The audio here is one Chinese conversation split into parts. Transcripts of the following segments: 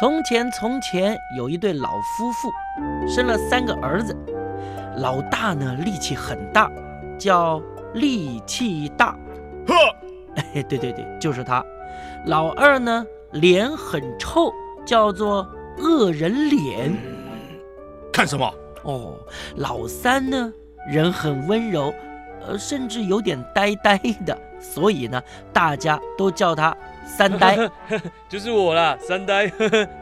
从前，从前有一对老夫妇，生了三个儿子。老大呢，力气很大，叫力气大。呵，哎，对对对，就是他。老二呢，脸很臭，叫做恶人脸。看什么？哦，老三呢，人很温柔，呃，甚至有点呆呆的，所以呢，大家都叫他。三呆 就是我啦，三呆。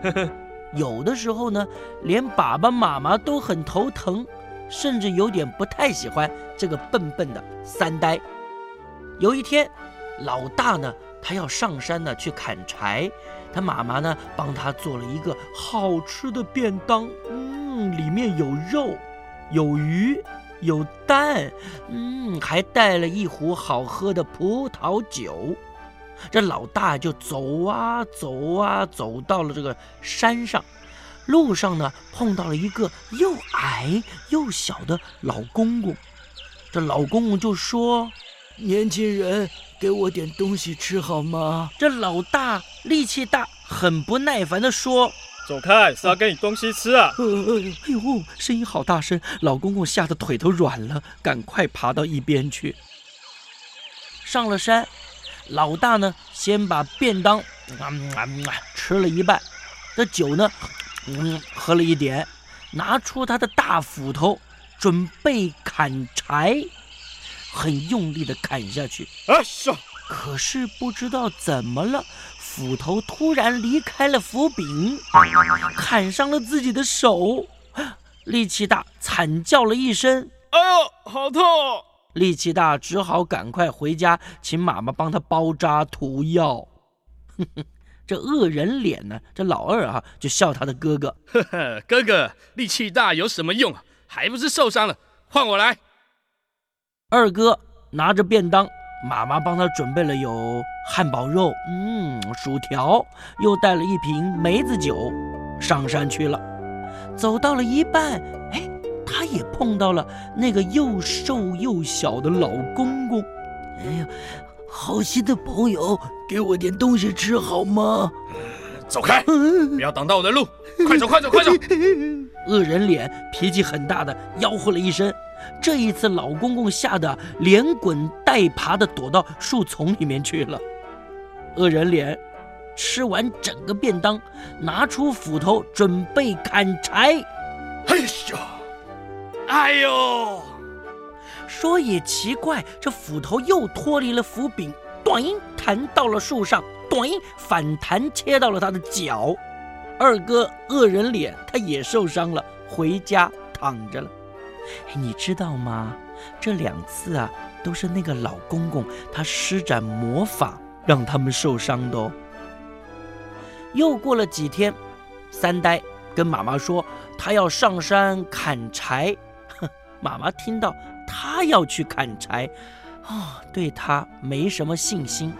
有的时候呢，连爸爸妈妈都很头疼，甚至有点不太喜欢这个笨笨的三呆。有一天，老大呢，他要上山呢去砍柴，他妈妈呢帮他做了一个好吃的便当，嗯，里面有肉，有鱼，有蛋，嗯，还带了一壶好喝的葡萄酒。这老大就走啊走啊，走到了这个山上。路上呢，碰到了一个又矮又小的老公公。这老公公就说：“年轻人，给我点东西吃好吗？”这老大力气大，很不耐烦地说：“走开，是要给你东西吃啊！”哎呦，声音好大声，老公公吓得腿都软了，赶快爬到一边去。上了山。老大呢，先把便当吃了一半，这酒呢，嗯，喝了一点，拿出他的大斧头，准备砍柴，很用力的砍下去。啊是。可是不知道怎么了，斧头突然离开了斧柄，砍伤了自己的手，力气大，惨叫了一声：“哎呦，好痛！”力气大，只好赶快回家，请妈妈帮他包扎涂药。哼 哼这恶人脸呢？这老二啊，就笑他的哥哥：“呵呵，哥哥力气大有什么用啊？还不是受伤了。换我来。”二哥拿着便当，妈妈帮他准备了有汉堡肉、嗯，薯条，又带了一瓶梅子酒，上山去了。走到了一半，哎。他也碰到了那个又瘦又小的老公公。哎呀，好心的朋友，给我点东西吃好吗？走开，不要挡到我的路！快走，快走，快走！恶人脸脾气很大的吆喝了一声。这一次，老公公吓得连滚带爬的躲到树丛里面去了。恶人脸吃完整个便当，拿出斧头准备砍柴。哎呀！哎呦，说也奇怪，这斧头又脱离了斧柄，短音弹到了树上，短音反弹切到了他的脚。二哥恶人脸，他也受伤了，回家躺着了。你知道吗？这两次啊，都是那个老公公他施展魔法让他们受伤的哦。又过了几天，三呆跟妈妈说，他要上山砍柴。妈妈听到他要去砍柴，啊，对他没什么信心，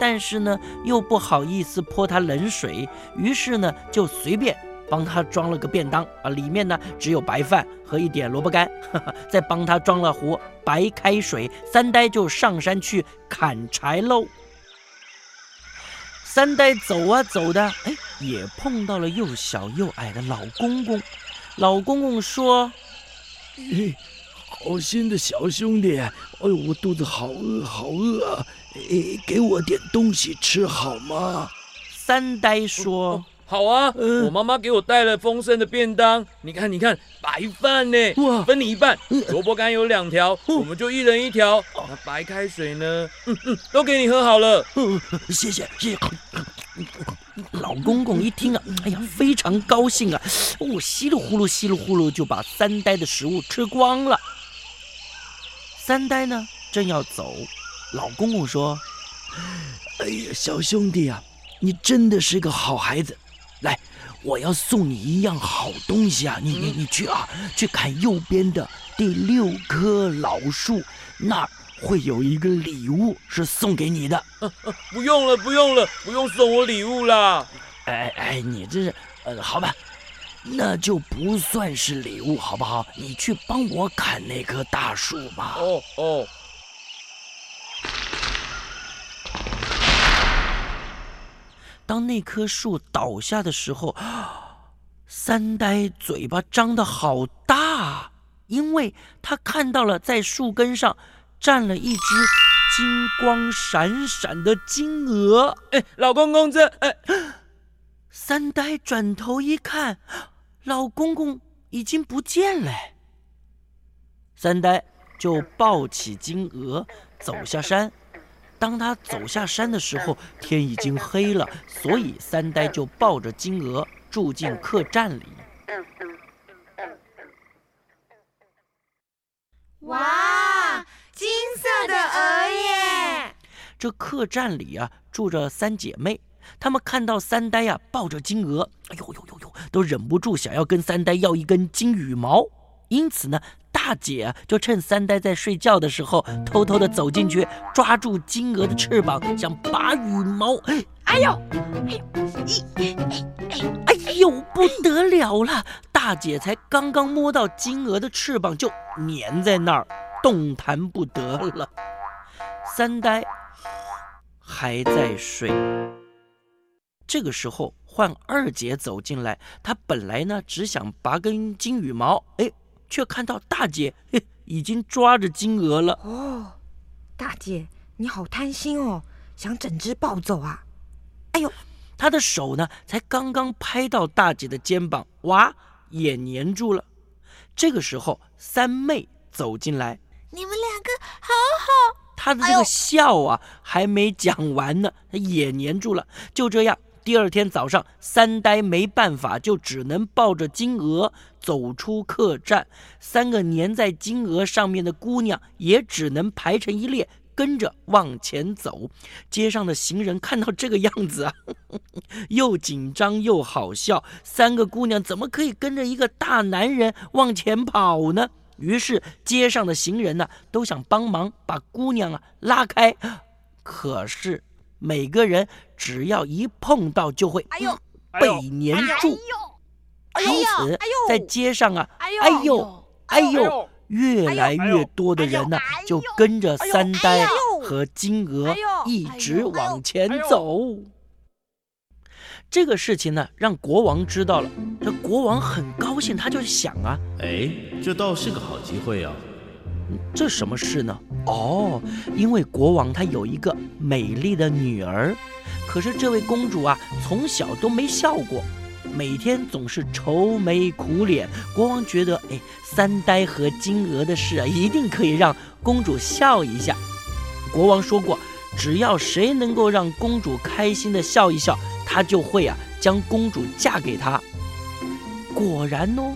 但是呢，又不好意思泼他冷水，于是呢，就随便帮他装了个便当啊，里面呢只有白饭和一点萝卜干，再帮他装了壶白开水，三呆就上山去砍柴喽。三呆走啊走的，哎，也碰到了又小又矮的老公公，老公公说。嘿，好心的小兄弟，哎呦，我肚子好饿，好饿，哎，给我点东西吃好吗？三呆说：“好啊，我妈妈给我带了丰盛的便当，你看，你看，白饭呢，哇，分你一半，萝卜干有两条，我们就一人一条。那白开水呢？嗯嗯，都给你喝好了。谢谢，谢谢。”老公公一听啊，哎呀，非常高兴啊！哦，稀里呼噜，稀里呼噜就把三呆的食物吃光了。三呆呢，正要走，老公公说：“哎呀，小兄弟啊，你真的是个好孩子。来，我要送你一样好东西啊！你你你去啊，去砍右边的第六棵老树那儿。”会有一个礼物是送给你的，不用了，不用了，不用送我礼物啦。哎哎，你这是，呃，好吧，那就不算是礼物，好不好？你去帮我砍那棵大树吧。哦哦。当那棵树倒下的时候，三呆嘴巴张得好大，因为他看到了在树根上站了一只金光闪闪的金鹅。哎，老公公这……哎，三呆转头一看，老公公已经不见了。三呆就抱起金鹅走下山。当他走下山的时候，天已经黑了，所以三呆就抱着金鹅住进客栈里。哇，金色的鹅耶！这客栈里啊，住着三姐妹，她们看到三呆呀抱着金鹅，哎呦呦呦呦，都忍不住想要跟三呆要一根金羽毛，因此呢。大姐就趁三呆在睡觉的时候，偷偷的走进去，抓住金鹅的翅膀，想拔羽毛。哎呦，哎呦，哎呦，不得了了！大姐才刚刚摸到金鹅的翅膀，就粘在那儿，动弹不得了。三呆还在睡。这个时候，换二姐走进来，她本来呢只想拔根金羽毛，哎。却看到大姐嘿已经抓着金鹅了。哦，大姐，你好贪心哦，想整只抱走啊？哎呦，她的手呢，才刚刚拍到大姐的肩膀，哇，也粘住了。这个时候，三妹走进来，你们两个好好。他的这个笑啊，还没讲完呢，他也粘住了。就这样。第二天早上，三呆没办法，就只能抱着金鹅走出客栈。三个粘在金鹅上面的姑娘也只能排成一列，跟着往前走。街上的行人看到这个样子啊，又紧张又好笑。三个姑娘怎么可以跟着一个大男人往前跑呢？于是街上的行人呢，都想帮忙把姑娘啊拉开，可是。每个人只要一碰到，就会被粘住。因此，在街上啊，哎呦，哎呦，越来越多的人呢，就跟着三呆和金鹅一直往前走。这个事情呢，让国王知道了。这国王很高兴，他就想啊，哎，这倒是个好机会啊。这什么事呢？哦，因为国王他有一个美丽的女儿，可是这位公主啊，从小都没笑过，每天总是愁眉苦脸。国王觉得，哎，三呆和金鹅的事啊，一定可以让公主笑一下。国王说过，只要谁能够让公主开心的笑一笑，他就会啊将公主嫁给他。果然哦，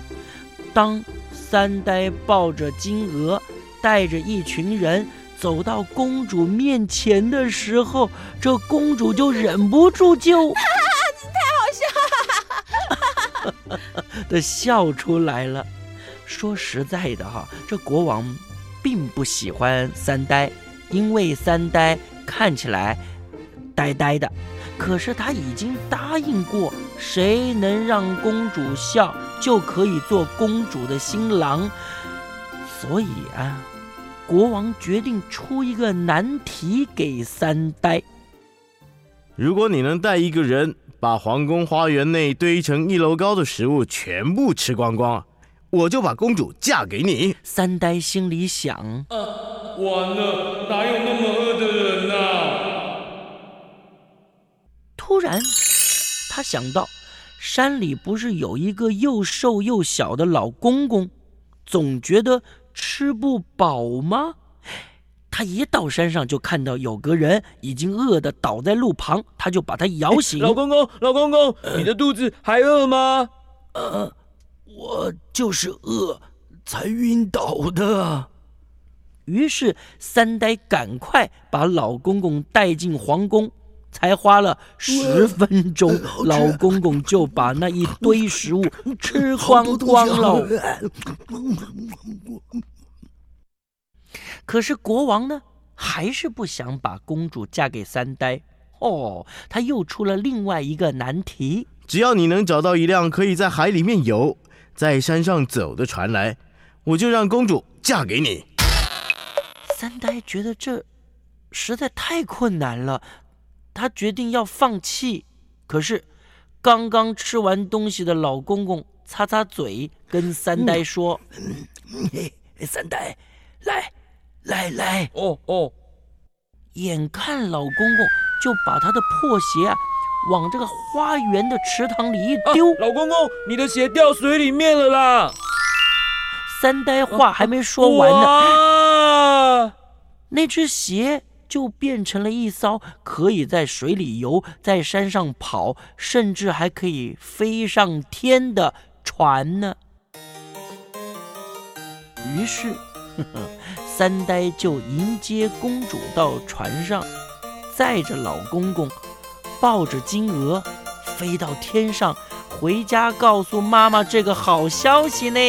当三呆抱着金鹅。带着一群人走到公主面前的时候，这公主就忍不住就，太好笑了，的 笑出来了。说实在的哈，这国王并不喜欢三呆，因为三呆看起来呆呆的。可是他已经答应过，谁能让公主笑，就可以做公主的新郎。所以啊。国王决定出一个难题给三呆。如果你能带一个人把皇宫花园内堆成一楼高的食物全部吃光光，我就把公主嫁给你。三呆心里想：完了，哪有突然，他想到，山里不是有一个又瘦又小的老公公，总觉得。吃不饱吗？他一到山上就看到有个人已经饿得倒在路旁，他就把他摇醒。老公公，老公公，你的肚子还饿吗？呃，我就是饿才晕倒的。于是三呆赶快把老公公带进皇宫。才花了十分钟，老公公就把那一堆食物吃光光了。可是国王呢，还是不想把公主嫁给三呆。哦，他又出了另外一个难题：只要你能找到一辆可以在海里面游、在山上走的船来，我就让公主嫁给你。三呆觉得这实在太困难了。他决定要放弃，可是，刚刚吃完东西的老公公擦擦嘴，跟三呆说：“嘿，三呆，来，来来，哦哦，眼看老公公就把他的破鞋啊往这个花园的池塘里一丢，老公公，你的鞋掉水里面了啦！三呆话还没说完呢，哇，那只鞋就变成了一艘可以在水里游、在山上跑，甚至还可以飞上天的船呢。于是，呵 呵三呆就迎接公主到船上，载着老公公，抱着金鹅，飞到天上，回家告诉妈妈这个好消息呢。